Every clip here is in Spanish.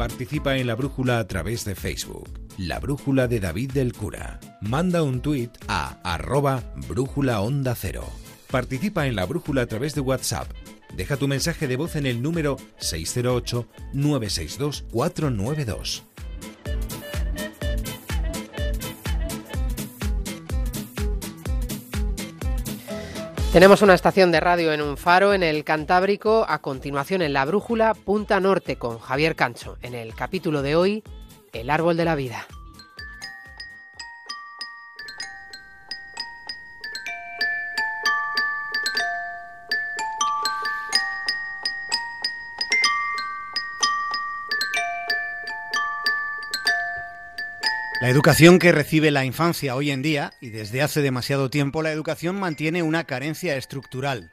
Participa en la brújula a través de Facebook. La brújula de David del Cura. Manda un tuit a arroba brújula cero. Participa en la brújula a través de WhatsApp. Deja tu mensaje de voz en el número 608-962-492. Tenemos una estación de radio en un faro en el Cantábrico, a continuación en la Brújula Punta Norte con Javier Cancho. En el capítulo de hoy, El árbol de la vida. La educación que recibe la infancia hoy en día, y desde hace demasiado tiempo, la educación mantiene una carencia estructural.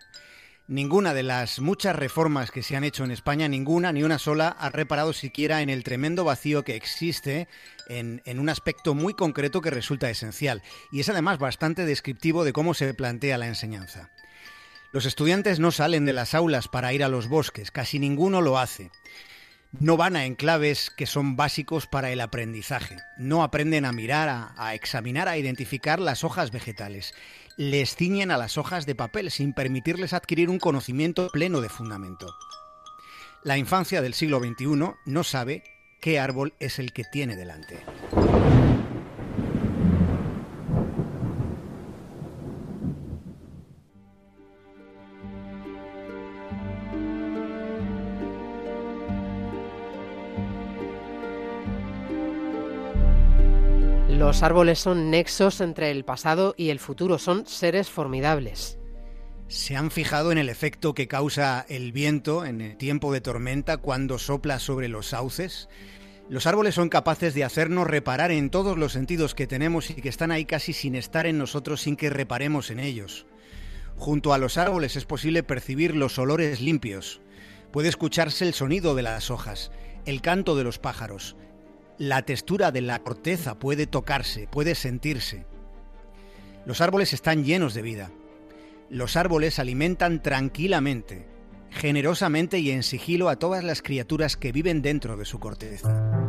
Ninguna de las muchas reformas que se han hecho en España, ninguna, ni una sola, ha reparado siquiera en el tremendo vacío que existe en, en, un aspecto muy concreto que resulta esencial, y es además bastante descriptivo de cómo se plantea la enseñanza. Los estudiantes no salen de las aulas para ir a los bosques, casi ninguno lo hace no van a enclaves que son básicos para el aprendizaje. No aprenden a mirar, a, a, examinar, a identificar las hojas vegetales. Les ciñen a las hojas de papel sin permitirles adquirir un conocimiento pleno de fundamento. La infancia del siglo XXI no sabe qué árbol es el que tiene delante. Los árboles son nexos entre el pasado y el futuro, son seres formidables. ¿Se han fijado en el efecto que causa el viento en el tiempo de tormenta cuando sopla sobre los sauces? Los árboles son capaces de hacernos reparar en todos los sentidos que tenemos y que están ahí casi sin estar en nosotros sin que reparemos en ellos. Junto a los árboles es posible percibir los olores limpios. Puede escucharse el sonido de las hojas, el canto de los pájaros, la textura de la corteza puede tocarse, puede sentirse. Los árboles están llenos de vida. Los árboles alimentan tranquilamente, generosamente y en sigilo a todas las criaturas que viven dentro de su corteza.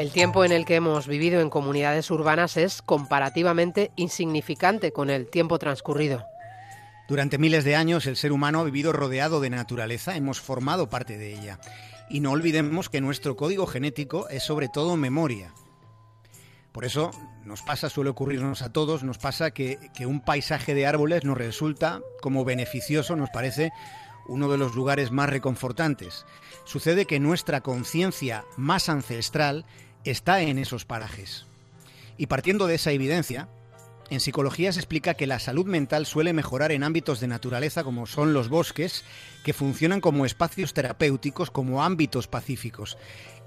El tiempo en el que hemos vivido en comunidades urbanas es comparativamente insignificante con el tiempo transcurrido. Durante miles de años el ser humano ha vivido rodeado de naturaleza, hemos formado parte de ella. Y no olvidemos que nuestro código genético es sobre todo memoria. Por eso nos pasa, suele ocurrirnos a todos, nos pasa que, un paisaje de árboles nos resulta como beneficioso, nos parece uno de los lugares más reconfortantes. Sucede que nuestra conciencia más ancestral está en esos parajes. Y partiendo de esa evidencia, en psicología se explica que la salud mental suele mejorar en ámbitos de naturaleza como son los bosques, que funcionan como espacios terapéuticos, como ámbitos pacíficos.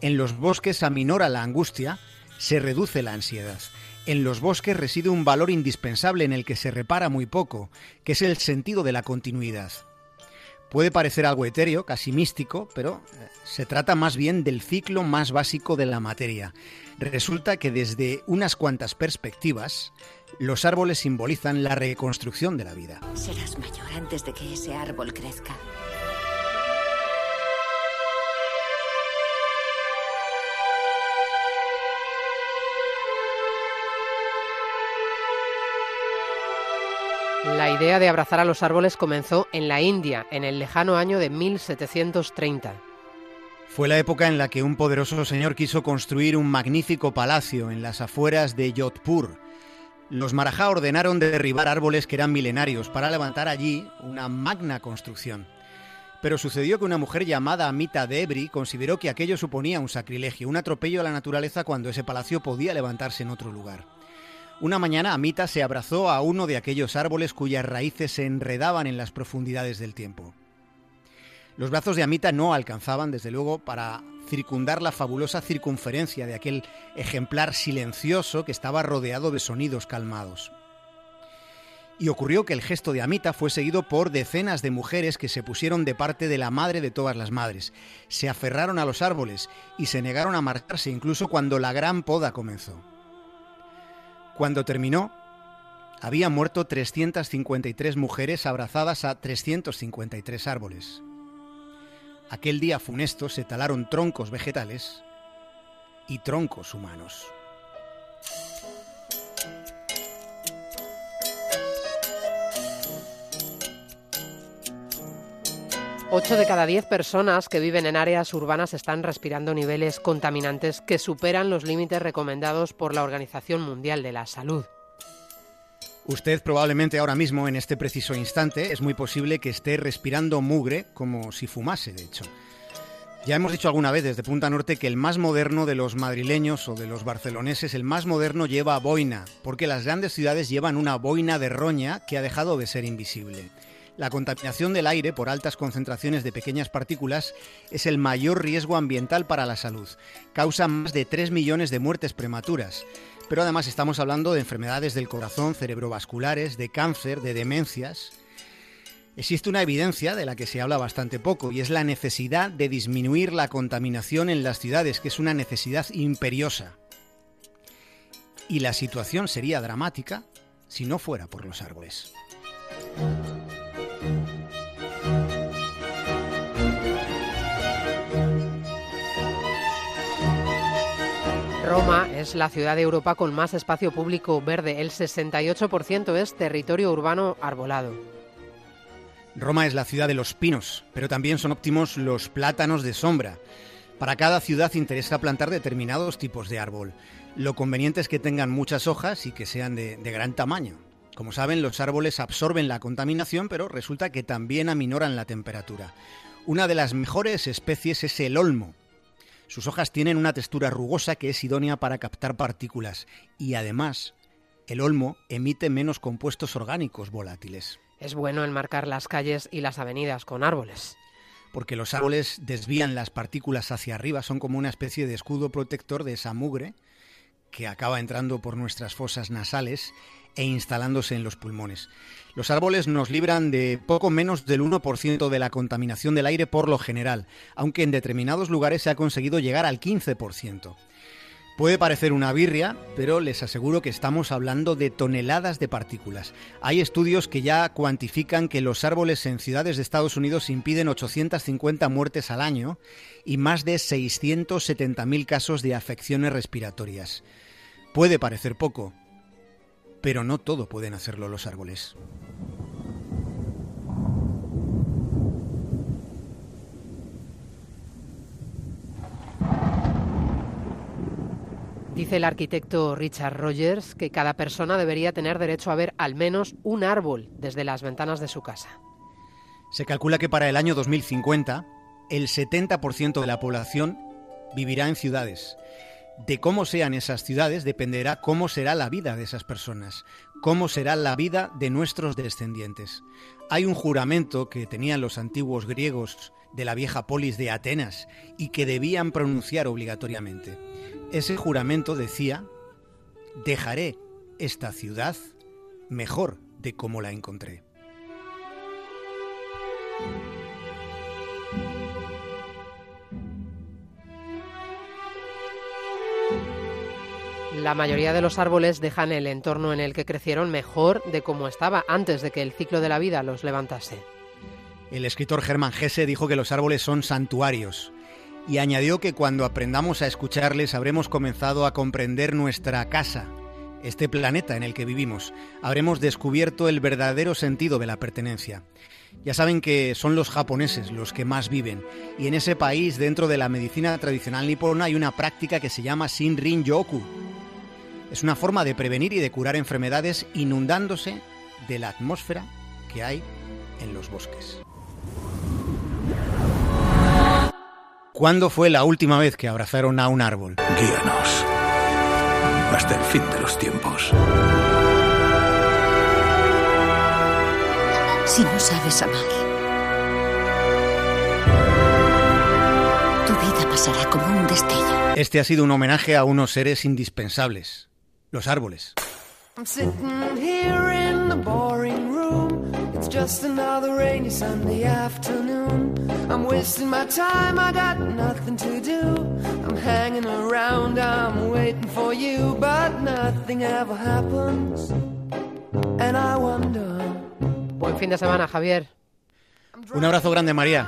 En los bosques aminora la angustia, se reduce la ansiedad. En los bosques reside un valor indispensable en el que se repara muy poco, que es el sentido de la continuidad. Puede parecer algo etéreo, casi místico, pero eh, se trata más bien del ciclo más básico de la materia. Resulta que desde unas cuantas perspectivas, los árboles simbolizan la reconstrucción de la vida. Serás mayor antes de que ese árbol crezca. La idea de abrazar a los árboles comenzó en la India, en el lejano año de 1730. Fue la época en la que un poderoso señor quiso construir un magnífico palacio en las afueras de Jodhpur. Los Marajá ordenaron derribar árboles que eran milenarios para levantar allí una magna construcción. Pero sucedió que una mujer llamada Amita Debri consideró que aquello suponía un sacrilegio, un atropello a la naturaleza cuando ese palacio podía levantarse en otro lugar. Una mañana Amita se abrazó a uno de aquellos árboles cuyas raíces se enredaban en las profundidades del tiempo. Los brazos de Amita no alcanzaban, desde luego, para circundar la fabulosa circunferencia de aquel ejemplar silencioso que estaba rodeado de sonidos calmados. Y ocurrió que el gesto de Amita fue seguido por decenas de mujeres que se pusieron de parte de la madre de todas las madres, se aferraron a los árboles y se negaron a marcharse incluso cuando la gran poda comenzó. Cuando terminó, había muerto 353 mujeres abrazadas a 353 árboles. Aquel día funesto se talaron troncos vegetales y troncos humanos. 8 de cada 10 personas que viven en áreas urbanas están respirando niveles contaminantes que superan los límites recomendados por la Organización Mundial de la Salud. Usted probablemente ahora mismo, en este preciso instante, es muy posible que esté respirando mugre como si fumase, de hecho. Ya hemos dicho alguna vez desde Punta Norte que el más moderno de los madrileños o de los barceloneses, el más moderno lleva boina, porque las grandes ciudades llevan una boina de roña que ha dejado de ser invisible. La contaminación del aire por altas concentraciones de pequeñas partículas es el mayor riesgo ambiental para la salud. Causa más de 3 millones de muertes prematuras. Pero además estamos hablando de enfermedades del corazón, cerebrovasculares, de cáncer, de demencias. Existe una evidencia de la que se habla bastante poco y es la necesidad de disminuir la contaminación en las ciudades, que es una necesidad imperiosa. Y la situación sería dramática si no fuera por los árboles. Es la ciudad de Europa con más espacio público verde. El 68% es territorio urbano arbolado. Roma es la ciudad de los pinos, pero también son óptimos los plátanos de sombra. Para cada ciudad interesa plantar determinados tipos de árbol. Lo conveniente es que tengan muchas hojas y que sean de, de gran tamaño. Como saben, los árboles absorben la contaminación, pero resulta que también aminoran la temperatura. Una de las mejores especies es el olmo. Sus hojas tienen una textura rugosa que es idónea para captar partículas y además el olmo emite menos compuestos orgánicos volátiles. Es bueno enmarcar las calles y las avenidas con árboles. Porque los árboles desvían las partículas hacia arriba, son como una especie de escudo protector de esa mugre que acaba entrando por nuestras fosas nasales e instalándose en los pulmones. Los árboles nos libran de poco menos del 1% de la contaminación del aire por lo general, aunque en determinados lugares se ha conseguido llegar al 15%. Puede parecer una birria, pero les aseguro que estamos hablando de toneladas de partículas. Hay estudios que ya cuantifican que los árboles en ciudades de Estados Unidos impiden 850 muertes al año y más de 670.000 casos de afecciones respiratorias. Puede parecer poco, pero no todo pueden hacerlo los árboles. Dice el arquitecto Richard Rogers que cada persona debería tener derecho a ver al menos un árbol desde las ventanas de su casa. Se calcula que para el año 2050 el 70% de la población vivirá en ciudades de cómo sean esas ciudades dependerá cómo será la vida de esas personas, cómo será la vida de nuestros descendientes. Hay un juramento que tenían los antiguos griegos de la vieja polis de Atenas y que debían pronunciar obligatoriamente. Ese juramento decía, dejaré esta ciudad mejor de como la encontré. La mayoría de los árboles dejan el entorno en el que crecieron mejor de como estaba antes de que el ciclo de la vida los levantase. El escritor Germán Gese dijo que los árboles son santuarios y añadió que cuando aprendamos a escucharles habremos comenzado a comprender nuestra casa, este planeta en el que vivimos. Habremos descubierto el verdadero sentido de la pertenencia. Ya saben que son los japoneses los que más viven y en ese país dentro de la medicina tradicional nipona hay una práctica que se llama Shinrin Yoku, es una forma de prevenir y de curar enfermedades inundándose de la atmósfera que hay en los bosques. ¿Cuándo fue la última vez que abrazaron a un árbol? Guíanos hasta el fin de los tiempos. Si no sabes amar, tu vida pasará como un destello. Este ha sido un homenaje a unos seres indispensables, los árboles. I'm sitting here in the boring room. It's just another rainy Sunday afternoon. I'm wasting my time, I got nothing to do. I'm hanging around, I'm waiting. waiting for you, but nothing ever happens. And I wonder. Buen fin de semana, Javier. Un abrazo grande, María.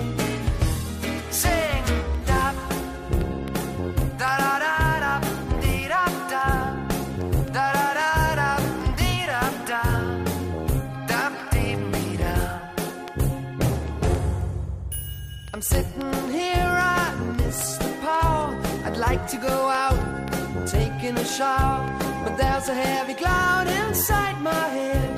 Like to go out, taking a shower, but there's a heavy cloud inside my head.